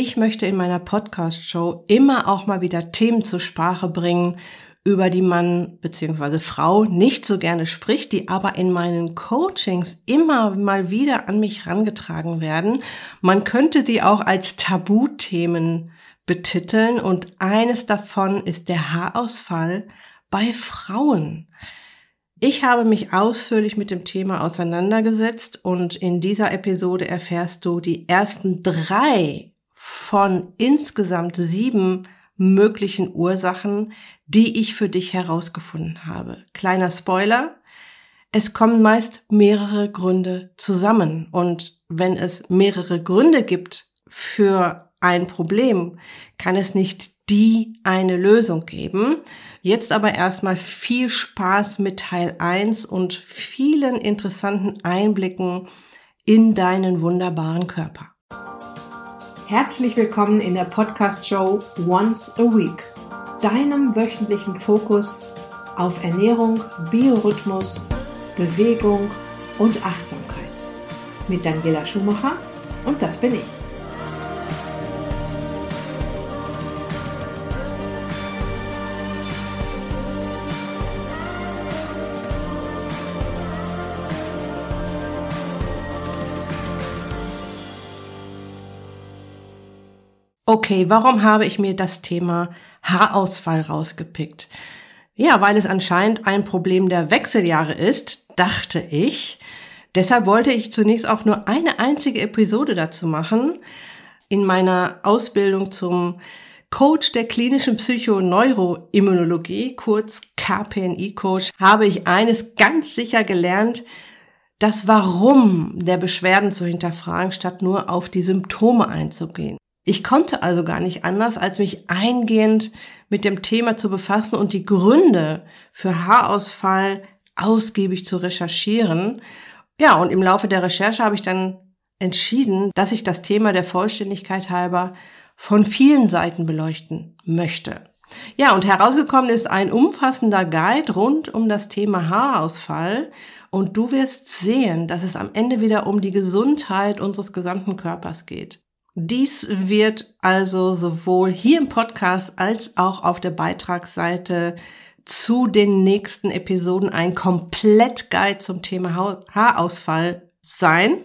Ich möchte in meiner Podcast-Show immer auch mal wieder Themen zur Sprache bringen, über die man bzw. Frau nicht so gerne spricht, die aber in meinen Coachings immer mal wieder an mich rangetragen werden. Man könnte sie auch als Tabuthemen betiteln und eines davon ist der Haarausfall bei Frauen. Ich habe mich ausführlich mit dem Thema auseinandergesetzt und in dieser Episode erfährst du die ersten drei von insgesamt sieben möglichen Ursachen, die ich für dich herausgefunden habe. Kleiner Spoiler. Es kommen meist mehrere Gründe zusammen. Und wenn es mehrere Gründe gibt für ein Problem, kann es nicht die eine Lösung geben. Jetzt aber erstmal viel Spaß mit Teil 1 und vielen interessanten Einblicken in deinen wunderbaren Körper. Herzlich willkommen in der Podcast-Show Once a Week, deinem wöchentlichen Fokus auf Ernährung, Biorhythmus, Bewegung und Achtsamkeit. Mit Daniela Schumacher und das bin ich. Okay, warum habe ich mir das Thema Haarausfall rausgepickt? Ja, weil es anscheinend ein Problem der Wechseljahre ist, dachte ich. Deshalb wollte ich zunächst auch nur eine einzige Episode dazu machen. In meiner Ausbildung zum Coach der klinischen Psychoneuroimmunologie, kurz KPNI-Coach, habe ich eines ganz sicher gelernt, das Warum der Beschwerden zu hinterfragen, statt nur auf die Symptome einzugehen. Ich konnte also gar nicht anders, als mich eingehend mit dem Thema zu befassen und die Gründe für Haarausfall ausgiebig zu recherchieren. Ja, und im Laufe der Recherche habe ich dann entschieden, dass ich das Thema der Vollständigkeit halber von vielen Seiten beleuchten möchte. Ja, und herausgekommen ist ein umfassender Guide rund um das Thema Haarausfall und du wirst sehen, dass es am Ende wieder um die Gesundheit unseres gesamten Körpers geht. Dies wird also sowohl hier im Podcast als auch auf der Beitragsseite zu den nächsten Episoden ein Komplett-Guide zum Thema Haarausfall sein,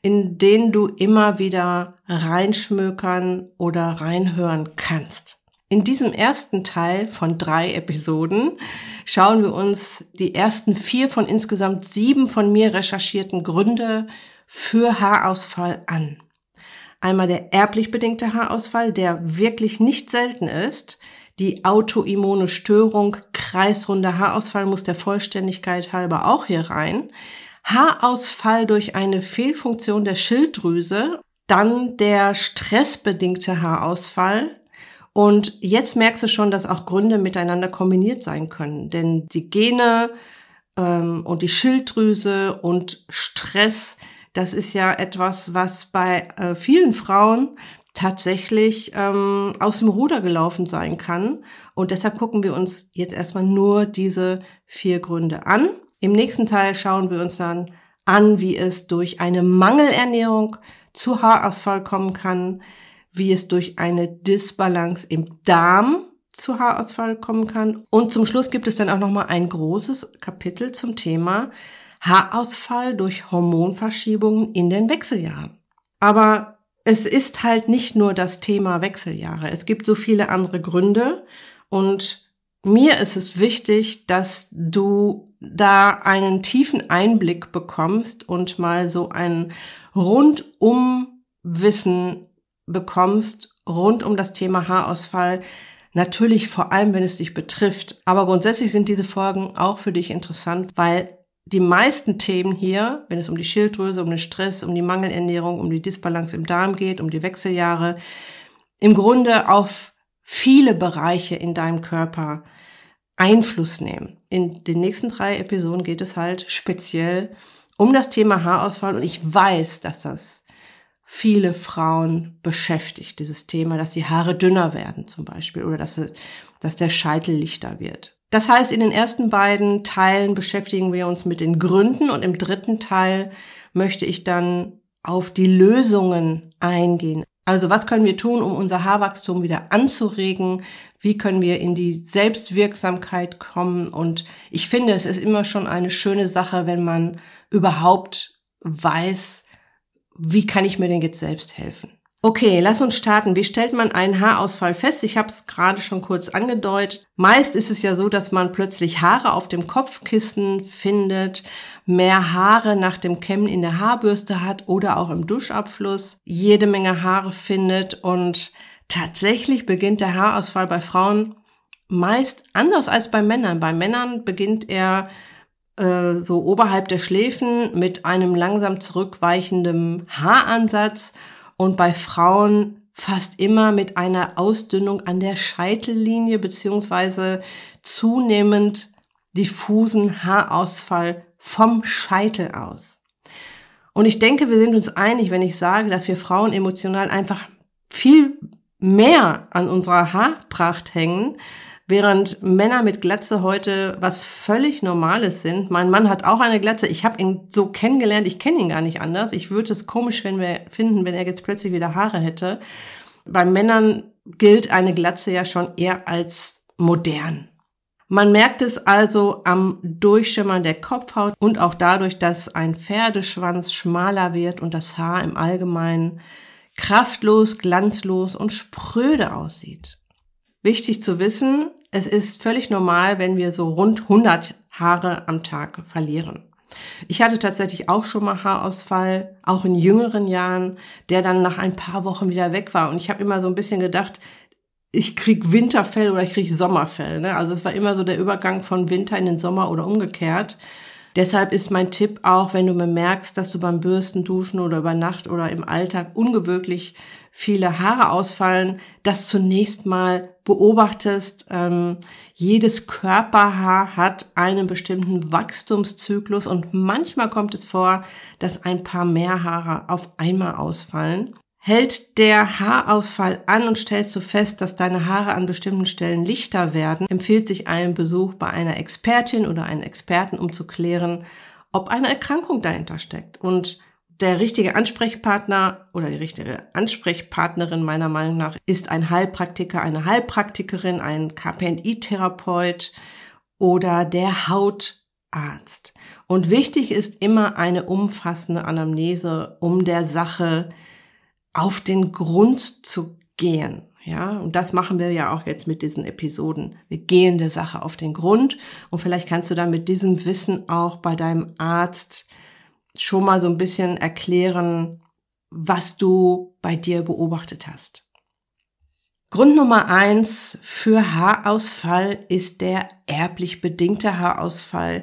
in den du immer wieder reinschmökern oder reinhören kannst. In diesem ersten Teil von drei Episoden schauen wir uns die ersten vier von insgesamt sieben von mir recherchierten Gründe für Haarausfall an. Einmal der erblich bedingte Haarausfall, der wirklich nicht selten ist. Die autoimmune Störung, kreisrunder Haarausfall muss der Vollständigkeit halber auch hier rein. Haarausfall durch eine Fehlfunktion der Schilddrüse, dann der stressbedingte Haarausfall. Und jetzt merkst du schon, dass auch Gründe miteinander kombiniert sein können. Denn die Gene ähm, und die Schilddrüse und Stress das ist ja etwas, was bei äh, vielen Frauen tatsächlich ähm, aus dem Ruder gelaufen sein kann. Und deshalb gucken wir uns jetzt erstmal nur diese vier Gründe an. Im nächsten Teil schauen wir uns dann an, wie es durch eine Mangelernährung zu Haarausfall kommen kann, wie es durch eine Disbalance im Darm zu Haarausfall kommen kann. Und zum Schluss gibt es dann auch noch mal ein großes Kapitel zum Thema Haarausfall durch Hormonverschiebungen in den Wechseljahren. Aber es ist halt nicht nur das Thema Wechseljahre. Es gibt so viele andere Gründe und mir ist es wichtig, dass du da einen tiefen Einblick bekommst und mal so ein rundum Wissen bekommst rund um das Thema Haarausfall. Natürlich vor allem, wenn es dich betrifft. Aber grundsätzlich sind diese Folgen auch für dich interessant, weil die meisten Themen hier, wenn es um die Schilddrüse, um den Stress, um die Mangelernährung, um die Disbalance im Darm geht, um die Wechseljahre, im Grunde auf viele Bereiche in deinem Körper Einfluss nehmen. In den nächsten drei Episoden geht es halt speziell um das Thema Haarausfall und ich weiß, dass das viele Frauen beschäftigt, dieses Thema, dass die Haare dünner werden zum Beispiel oder dass, dass der Scheitel lichter wird. Das heißt, in den ersten beiden Teilen beschäftigen wir uns mit den Gründen und im dritten Teil möchte ich dann auf die Lösungen eingehen. Also was können wir tun, um unser Haarwachstum wieder anzuregen? Wie können wir in die Selbstwirksamkeit kommen? Und ich finde, es ist immer schon eine schöne Sache, wenn man überhaupt weiß, wie kann ich mir denn jetzt selbst helfen? Okay, lass uns starten. Wie stellt man einen Haarausfall fest? Ich habe es gerade schon kurz angedeutet. Meist ist es ja so, dass man plötzlich Haare auf dem Kopfkissen findet, mehr Haare nach dem Kämmen in der Haarbürste hat oder auch im Duschabfluss jede Menge Haare findet und tatsächlich beginnt der Haarausfall bei Frauen meist anders als bei Männern. Bei Männern beginnt er äh, so oberhalb der Schläfen mit einem langsam zurückweichenden Haaransatz und bei Frauen fast immer mit einer Ausdünnung an der Scheitellinie beziehungsweise zunehmend diffusen Haarausfall vom Scheitel aus. Und ich denke, wir sind uns einig, wenn ich sage, dass wir Frauen emotional einfach viel mehr an unserer Haarpracht hängen, Während Männer mit Glatze heute was völlig Normales sind. Mein Mann hat auch eine Glatze. Ich habe ihn so kennengelernt, ich kenne ihn gar nicht anders. Ich würde es komisch wenn wir, finden, wenn er jetzt plötzlich wieder Haare hätte. Bei Männern gilt eine Glatze ja schon eher als modern. Man merkt es also am Durchschimmern der Kopfhaut und auch dadurch, dass ein Pferdeschwanz schmaler wird und das Haar im Allgemeinen kraftlos, glanzlos und spröde aussieht. Wichtig zu wissen, es ist völlig normal, wenn wir so rund 100 Haare am Tag verlieren. Ich hatte tatsächlich auch schon mal Haarausfall, auch in jüngeren Jahren, der dann nach ein paar Wochen wieder weg war. Und ich habe immer so ein bisschen gedacht, ich krieg Winterfell oder ich krieg Sommerfell. Ne? Also es war immer so der Übergang von Winter in den Sommer oder umgekehrt. Deshalb ist mein Tipp auch, wenn du bemerkst, dass du beim Bürsten, Duschen oder über Nacht oder im Alltag ungewöhnlich viele Haare ausfallen, das zunächst mal beobachtest. Ähm, jedes Körperhaar hat einen bestimmten Wachstumszyklus und manchmal kommt es vor, dass ein paar mehr Haare auf einmal ausfallen. Hält der Haarausfall an und stellst du fest, dass deine Haare an bestimmten Stellen lichter werden, empfiehlt sich ein Besuch bei einer Expertin oder einem Experten, um zu klären, ob eine Erkrankung dahinter steckt. Und der richtige Ansprechpartner oder die richtige Ansprechpartnerin meiner Meinung nach ist ein Heilpraktiker, eine Heilpraktikerin, ein KPNI-Therapeut oder der Hautarzt. Und wichtig ist immer eine umfassende Anamnese, um der Sache auf den Grund zu gehen. Ja, und das machen wir ja auch jetzt mit diesen Episoden. Wir gehen der Sache auf den Grund und vielleicht kannst du dann mit diesem Wissen auch bei deinem Arzt schon mal so ein bisschen erklären, was du bei dir beobachtet hast. Grund Nummer eins für Haarausfall ist der erblich bedingte Haarausfall,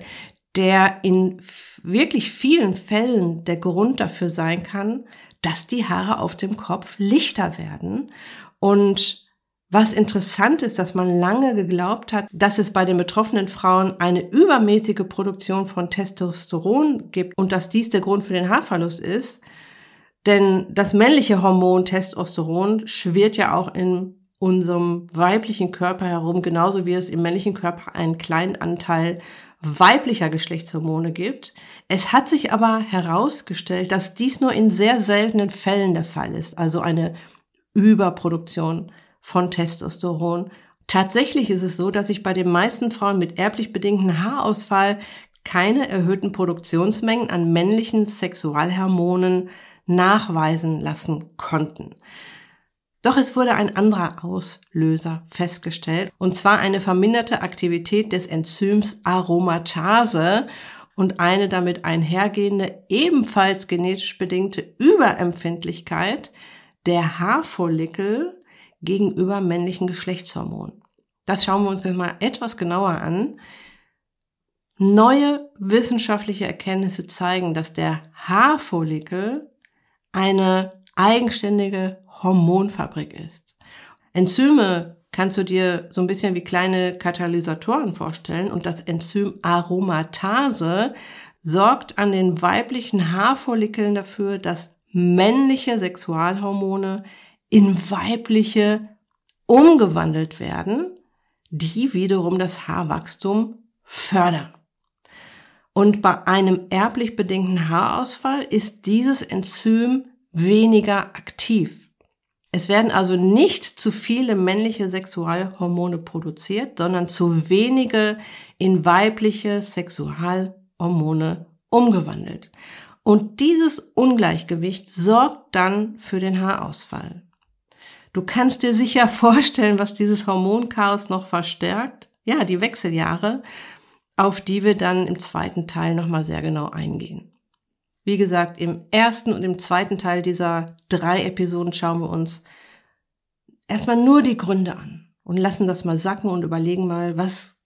der in wirklich vielen Fällen der Grund dafür sein kann, dass die Haare auf dem Kopf lichter werden. Und was interessant ist, dass man lange geglaubt hat, dass es bei den betroffenen Frauen eine übermäßige Produktion von Testosteron gibt und dass dies der Grund für den Haarverlust ist. Denn das männliche Hormon Testosteron schwirrt ja auch in unserem weiblichen Körper herum, genauso wie es im männlichen Körper einen kleinen Anteil weiblicher Geschlechtshormone gibt. Es hat sich aber herausgestellt, dass dies nur in sehr seltenen Fällen der Fall ist, also eine Überproduktion von Testosteron. Tatsächlich ist es so, dass sich bei den meisten Frauen mit erblich bedingten Haarausfall keine erhöhten Produktionsmengen an männlichen Sexualhormonen nachweisen lassen konnten. Doch es wurde ein anderer Auslöser festgestellt, und zwar eine verminderte Aktivität des Enzyms Aromatase und eine damit einhergehende, ebenfalls genetisch bedingte Überempfindlichkeit der Haarfollikel gegenüber männlichen Geschlechtshormonen. Das schauen wir uns jetzt mal etwas genauer an. Neue wissenschaftliche Erkenntnisse zeigen, dass der Haarfollikel eine eigenständige Hormonfabrik ist. Enzyme kannst du dir so ein bisschen wie kleine Katalysatoren vorstellen und das Enzym Aromatase sorgt an den weiblichen Haarfollikeln dafür, dass männliche Sexualhormone in weibliche umgewandelt werden, die wiederum das Haarwachstum fördern. Und bei einem erblich bedingten Haarausfall ist dieses Enzym weniger aktiv. Es werden also nicht zu viele männliche Sexualhormone produziert, sondern zu wenige in weibliche Sexualhormone umgewandelt. Und dieses Ungleichgewicht sorgt dann für den Haarausfall. Du kannst dir sicher vorstellen, was dieses Hormonchaos noch verstärkt. Ja, die Wechseljahre, auf die wir dann im zweiten Teil nochmal sehr genau eingehen. Wie gesagt, im ersten und im zweiten Teil dieser drei Episoden schauen wir uns erstmal nur die Gründe an und lassen das mal sacken und überlegen mal, was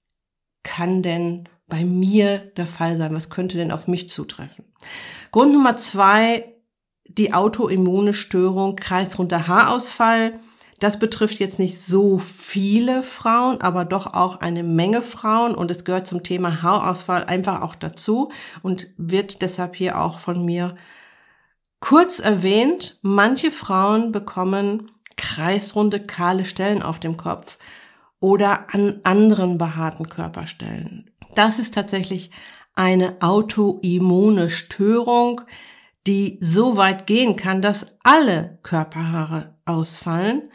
kann denn bei mir der Fall sein? Was könnte denn auf mich zutreffen? Grund Nummer zwei, die autoimmune Störung, kreisrunder Haarausfall. Das betrifft jetzt nicht so viele Frauen, aber doch auch eine Menge Frauen und es gehört zum Thema Haarausfall einfach auch dazu und wird deshalb hier auch von mir kurz erwähnt. Manche Frauen bekommen kreisrunde, kahle Stellen auf dem Kopf oder an anderen behaarten Körperstellen. Das ist tatsächlich eine autoimmune Störung, die so weit gehen kann, dass alle Körperhaare ausfallen.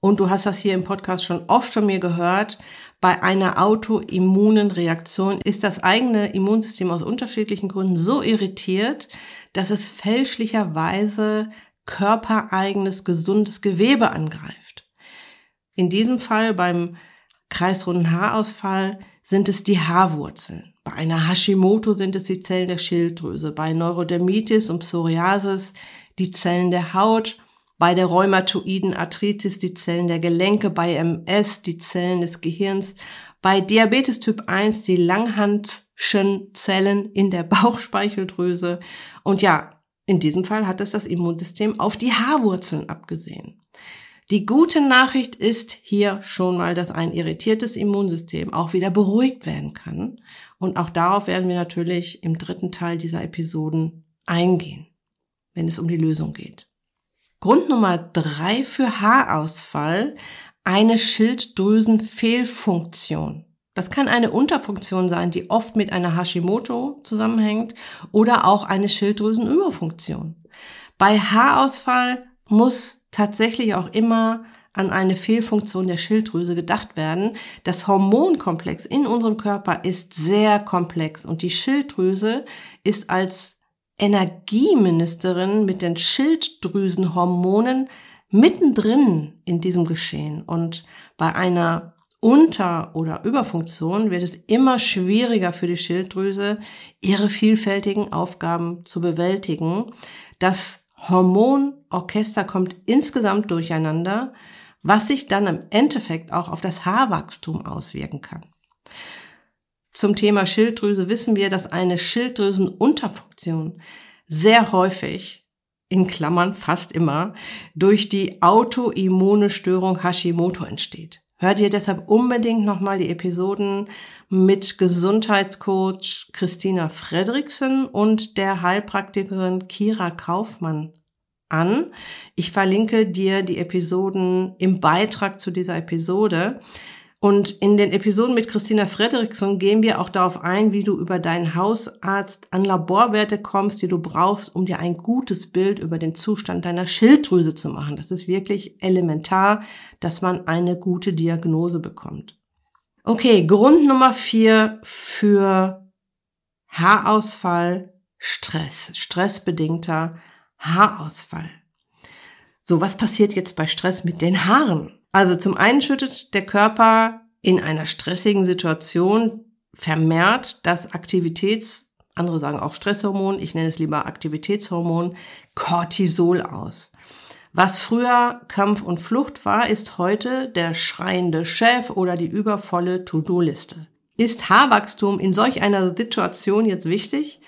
Und du hast das hier im Podcast schon oft von mir gehört. Bei einer autoimmunen Reaktion ist das eigene Immunsystem aus unterschiedlichen Gründen so irritiert, dass es fälschlicherweise körpereigenes gesundes Gewebe angreift. In diesem Fall beim kreisrunden Haarausfall sind es die Haarwurzeln. Bei einer Hashimoto sind es die Zellen der Schilddrüse, bei Neurodermitis und Psoriasis die Zellen der Haut, bei der rheumatoiden Arthritis die Zellen der Gelenke, bei MS die Zellen des Gehirns, bei Diabetes Typ 1 die Langhandschen Zellen in der Bauchspeicheldrüse und ja, in diesem Fall hat es das Immunsystem auf die Haarwurzeln abgesehen. Die gute Nachricht ist hier schon mal, dass ein irritiertes Immunsystem auch wieder beruhigt werden kann. Und auch darauf werden wir natürlich im dritten Teil dieser Episoden eingehen, wenn es um die Lösung geht. Grund Nummer drei für Haarausfall, eine Schilddrüsenfehlfunktion. Das kann eine Unterfunktion sein, die oft mit einer Hashimoto zusammenhängt oder auch eine Schilddrüsenüberfunktion. Bei Haarausfall muss tatsächlich auch immer an eine Fehlfunktion der Schilddrüse gedacht werden. Das Hormonkomplex in unserem Körper ist sehr komplex und die Schilddrüse ist als Energieministerin mit den Schilddrüsenhormonen mittendrin in diesem Geschehen. Und bei einer unter- oder Überfunktion wird es immer schwieriger für die Schilddrüse, ihre vielfältigen Aufgaben zu bewältigen. Das Hormonorchester kommt insgesamt durcheinander, was sich dann im Endeffekt auch auf das Haarwachstum auswirken kann. Zum Thema Schilddrüse wissen wir, dass eine Schilddrüsenunterfunktion sehr häufig in Klammern fast immer durch die autoimmune Störung Hashimoto entsteht. Hör dir deshalb unbedingt nochmal die Episoden mit Gesundheitscoach Christina Fredriksen und der Heilpraktikerin Kira Kaufmann an. Ich verlinke dir die Episoden im Beitrag zu dieser Episode. Und in den Episoden mit Christina Fredriksson gehen wir auch darauf ein, wie du über deinen Hausarzt an Laborwerte kommst, die du brauchst, um dir ein gutes Bild über den Zustand deiner Schilddrüse zu machen. Das ist wirklich elementar, dass man eine gute Diagnose bekommt. Okay, Grund Nummer vier für Haarausfall, Stress, stressbedingter Haarausfall. So, was passiert jetzt bei Stress mit den Haaren? Also zum einen schüttet der Körper in einer stressigen Situation vermehrt das Aktivitäts, andere sagen auch Stresshormon, ich nenne es lieber Aktivitätshormon, Cortisol aus. Was früher Kampf und Flucht war, ist heute der schreiende Chef oder die übervolle To-Do-Liste. Ist Haarwachstum in solch einer Situation jetzt wichtig?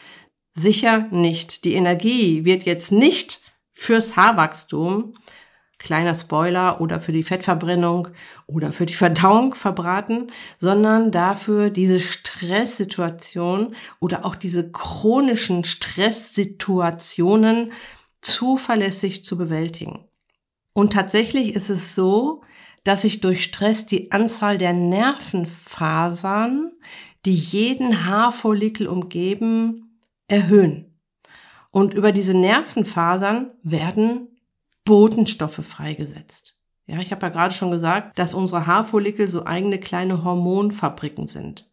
Sicher nicht. Die Energie wird jetzt nicht fürs Haarwachstum kleiner Spoiler, oder für die Fettverbrennung oder für die Verdauung verbraten, sondern dafür diese Stresssituation oder auch diese chronischen Stresssituationen zuverlässig zu bewältigen. Und tatsächlich ist es so, dass sich durch Stress die Anzahl der Nervenfasern, die jeden Haarfollikel umgeben, erhöhen. Und über diese Nervenfasern werden Botenstoffe freigesetzt. Ja, ich habe ja gerade schon gesagt, dass unsere Haarfollikel so eigene kleine Hormonfabriken sind.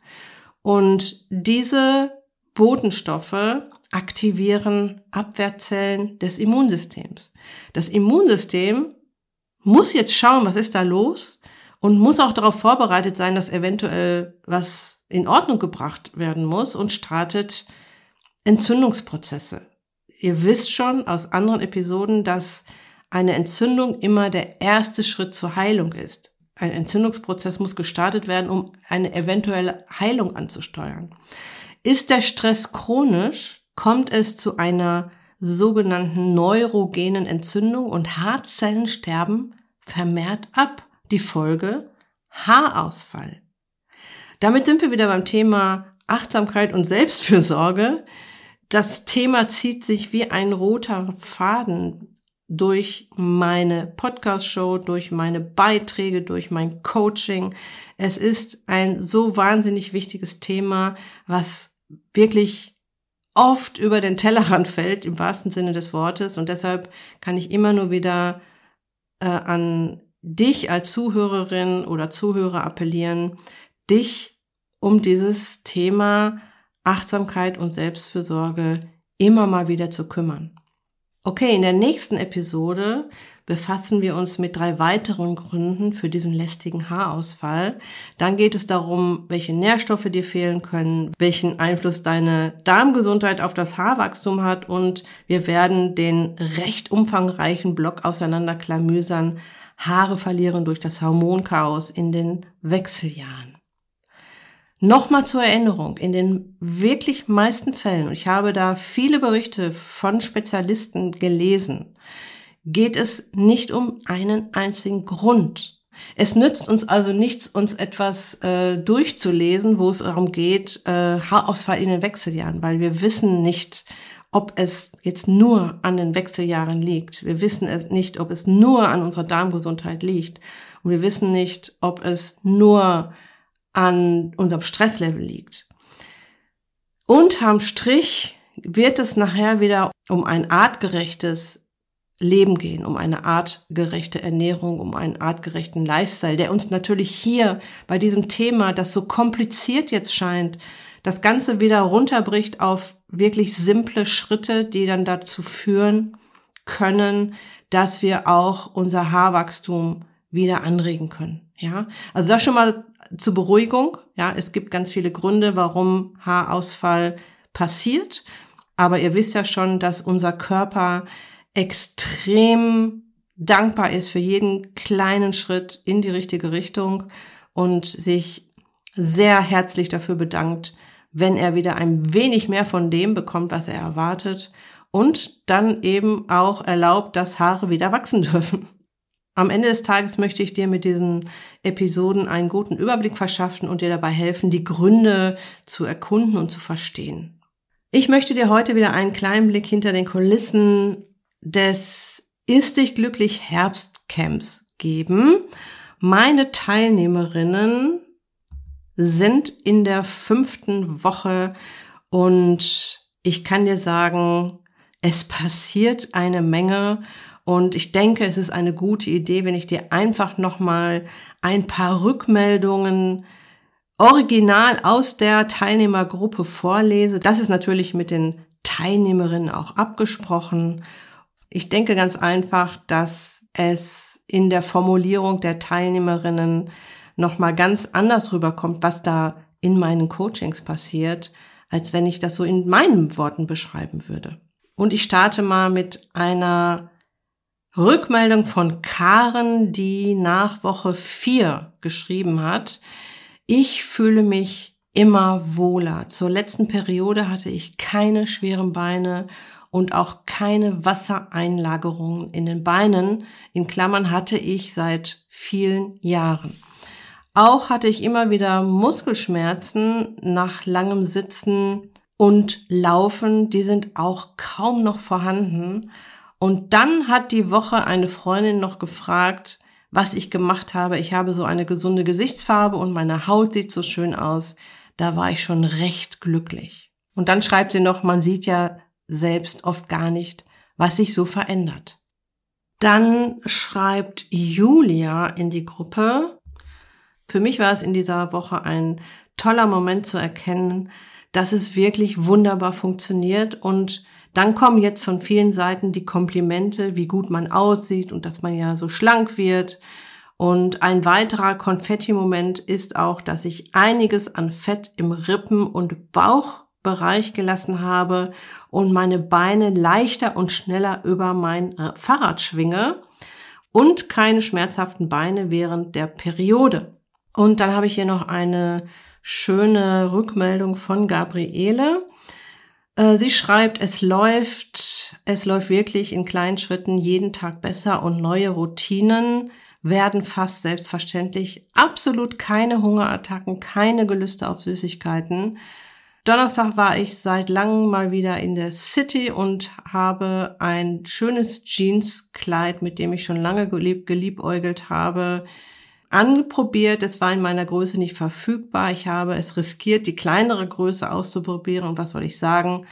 Und diese Botenstoffe aktivieren Abwehrzellen des Immunsystems. Das Immunsystem muss jetzt schauen, was ist da los und muss auch darauf vorbereitet sein, dass eventuell was in Ordnung gebracht werden muss und startet Entzündungsprozesse. Ihr wisst schon aus anderen Episoden, dass eine Entzündung immer der erste Schritt zur Heilung ist. Ein Entzündungsprozess muss gestartet werden, um eine eventuelle Heilung anzusteuern. Ist der Stress chronisch, kommt es zu einer sogenannten neurogenen Entzündung und Haarzellen sterben vermehrt ab. Die Folge Haarausfall. Damit sind wir wieder beim Thema Achtsamkeit und Selbstfürsorge. Das Thema zieht sich wie ein roter Faden durch meine Podcast-Show, durch meine Beiträge, durch mein Coaching. Es ist ein so wahnsinnig wichtiges Thema, was wirklich oft über den Tellerrand fällt, im wahrsten Sinne des Wortes. Und deshalb kann ich immer nur wieder äh, an dich als Zuhörerin oder Zuhörer appellieren, dich um dieses Thema Achtsamkeit und Selbstfürsorge immer mal wieder zu kümmern. Okay, in der nächsten Episode befassen wir uns mit drei weiteren Gründen für diesen lästigen Haarausfall. Dann geht es darum, welche Nährstoffe dir fehlen können, welchen Einfluss deine Darmgesundheit auf das Haarwachstum hat und wir werden den recht umfangreichen Block auseinanderklamüsern, Haare verlieren durch das Hormonchaos in den Wechseljahren. Nochmal zur Erinnerung, in den wirklich meisten Fällen, und ich habe da viele Berichte von Spezialisten gelesen, geht es nicht um einen einzigen Grund. Es nützt uns also nichts, uns etwas äh, durchzulesen, wo es darum geht, äh, Haarausfall in den Wechseljahren, weil wir wissen nicht, ob es jetzt nur an den Wechseljahren liegt. Wir wissen es nicht, ob es nur an unserer Darmgesundheit liegt. Und wir wissen nicht, ob es nur an unserem Stresslevel liegt. Unterm Strich wird es nachher wieder um ein artgerechtes Leben gehen, um eine artgerechte Ernährung, um einen artgerechten Lifestyle, der uns natürlich hier bei diesem Thema, das so kompliziert jetzt scheint, das Ganze wieder runterbricht auf wirklich simple Schritte, die dann dazu führen können, dass wir auch unser Haarwachstum wieder anregen können. Ja, also das schon mal zur Beruhigung. Ja, es gibt ganz viele Gründe, warum Haarausfall passiert. Aber ihr wisst ja schon, dass unser Körper extrem dankbar ist für jeden kleinen Schritt in die richtige Richtung und sich sehr herzlich dafür bedankt, wenn er wieder ein wenig mehr von dem bekommt, was er erwartet und dann eben auch erlaubt, dass Haare wieder wachsen dürfen. Am Ende des Tages möchte ich dir mit diesen Episoden einen guten Überblick verschaffen und dir dabei helfen, die Gründe zu erkunden und zu verstehen. Ich möchte dir heute wieder einen kleinen Blick hinter den Kulissen des Ist dich glücklich Herbstcamps geben. Meine Teilnehmerinnen sind in der fünften Woche und ich kann dir sagen, es passiert eine Menge und ich denke, es ist eine gute Idee, wenn ich dir einfach nochmal ein paar Rückmeldungen original aus der Teilnehmergruppe vorlese. Das ist natürlich mit den Teilnehmerinnen auch abgesprochen. Ich denke ganz einfach, dass es in der Formulierung der Teilnehmerinnen nochmal ganz anders rüberkommt, was da in meinen Coachings passiert, als wenn ich das so in meinen Worten beschreiben würde. Und ich starte mal mit einer Rückmeldung von Karen, die nach Woche 4 geschrieben hat. Ich fühle mich immer wohler. Zur letzten Periode hatte ich keine schweren Beine und auch keine Wassereinlagerungen in den Beinen. In Klammern hatte ich seit vielen Jahren. Auch hatte ich immer wieder Muskelschmerzen nach langem Sitzen und Laufen. Die sind auch kaum noch vorhanden. Und dann hat die Woche eine Freundin noch gefragt, was ich gemacht habe. Ich habe so eine gesunde Gesichtsfarbe und meine Haut sieht so schön aus. Da war ich schon recht glücklich. Und dann schreibt sie noch, man sieht ja selbst oft gar nicht, was sich so verändert. Dann schreibt Julia in die Gruppe. Für mich war es in dieser Woche ein toller Moment zu erkennen, dass es wirklich wunderbar funktioniert und dann kommen jetzt von vielen Seiten die Komplimente, wie gut man aussieht und dass man ja so schlank wird. Und ein weiterer Konfetti-Moment ist auch, dass ich einiges an Fett im Rippen- und Bauchbereich gelassen habe und meine Beine leichter und schneller über mein äh, Fahrrad schwinge und keine schmerzhaften Beine während der Periode. Und dann habe ich hier noch eine schöne Rückmeldung von Gabriele. Äh, sie schreibt, es läuft, es läuft wirklich in kleinen Schritten jeden Tag besser und neue Routinen werden fast selbstverständlich. Absolut keine Hungerattacken, keine Gelüste auf Süßigkeiten. Donnerstag war ich seit langem mal wieder in der City und habe ein schönes Jeanskleid, mit dem ich schon lange gelieb geliebäugelt habe, angeprobiert. Es war in meiner Größe nicht verfügbar. Ich habe es riskiert, die kleinere Größe auszuprobieren. Und was soll ich sagen?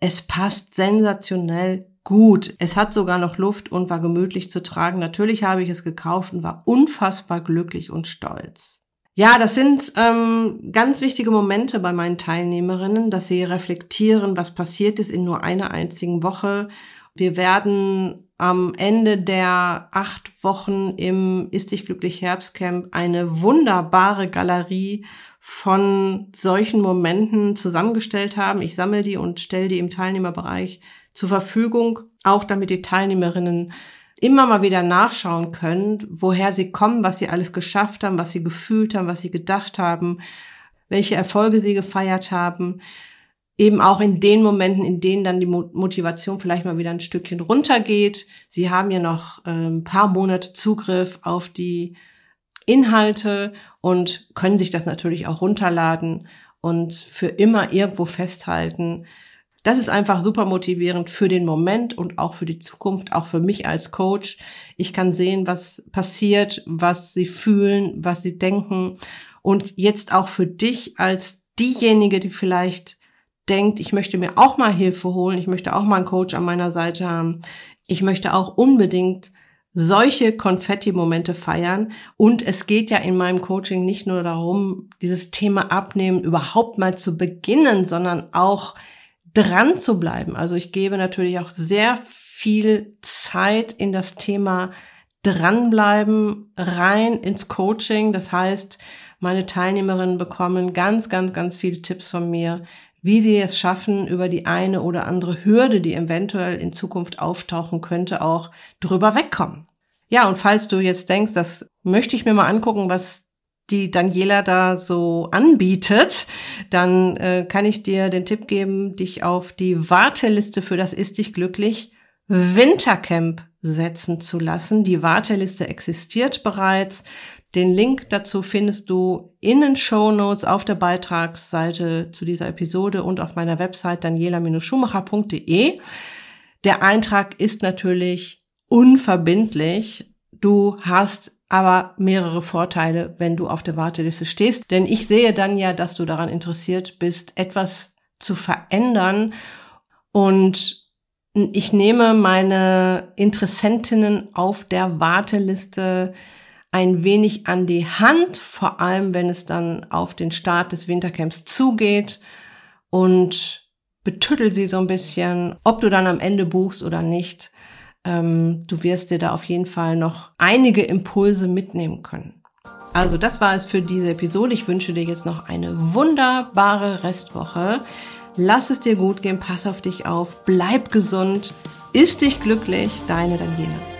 Es passt sensationell gut. Es hat sogar noch Luft und war gemütlich zu tragen. Natürlich habe ich es gekauft und war unfassbar glücklich und stolz. Ja, das sind ähm, ganz wichtige Momente bei meinen Teilnehmerinnen, dass sie reflektieren, was passiert ist in nur einer einzigen Woche. Wir werden am Ende der acht Wochen im Ist dich glücklich Herbstcamp eine wunderbare Galerie von solchen Momenten zusammengestellt haben. Ich sammle die und stelle die im Teilnehmerbereich zur Verfügung, auch damit die Teilnehmerinnen immer mal wieder nachschauen können, woher sie kommen, was sie alles geschafft haben, was sie gefühlt haben, was sie gedacht haben, welche Erfolge sie gefeiert haben eben auch in den Momenten, in denen dann die Motivation vielleicht mal wieder ein Stückchen runtergeht. Sie haben ja noch ein paar Monate Zugriff auf die Inhalte und können sich das natürlich auch runterladen und für immer irgendwo festhalten. Das ist einfach super motivierend für den Moment und auch für die Zukunft, auch für mich als Coach. Ich kann sehen, was passiert, was sie fühlen, was sie denken. Und jetzt auch für dich als diejenige, die vielleicht denkt, ich möchte mir auch mal Hilfe holen, ich möchte auch mal einen Coach an meiner Seite haben, ich möchte auch unbedingt solche Konfetti-Momente feiern. Und es geht ja in meinem Coaching nicht nur darum, dieses Thema Abnehmen überhaupt mal zu beginnen, sondern auch dran zu bleiben. Also ich gebe natürlich auch sehr viel Zeit in das Thema dranbleiben, rein ins Coaching. Das heißt, meine Teilnehmerinnen bekommen ganz, ganz, ganz viele Tipps von mir, wie sie es schaffen, über die eine oder andere Hürde, die eventuell in Zukunft auftauchen könnte, auch drüber wegkommen. Ja, und falls du jetzt denkst, das möchte ich mir mal angucken, was die Daniela da so anbietet, dann äh, kann ich dir den Tipp geben, dich auf die Warteliste für das Ist dich glücklich Wintercamp setzen zu lassen. Die Warteliste existiert bereits. Den Link dazu findest du in den Show Notes auf der Beitragsseite zu dieser Episode und auf meiner Website daniela-schumacher.de. Der Eintrag ist natürlich unverbindlich. Du hast aber mehrere Vorteile, wenn du auf der Warteliste stehst. Denn ich sehe dann ja, dass du daran interessiert bist, etwas zu verändern. Und ich nehme meine Interessentinnen auf der Warteliste ein wenig an die Hand, vor allem wenn es dann auf den Start des Wintercamps zugeht und betüttel sie so ein bisschen, ob du dann am Ende buchst oder nicht. Ähm, du wirst dir da auf jeden Fall noch einige Impulse mitnehmen können. Also das war es für diese Episode. Ich wünsche dir jetzt noch eine wunderbare Restwoche. Lass es dir gut gehen, pass auf dich auf, bleib gesund, ist dich glücklich, deine Daniela.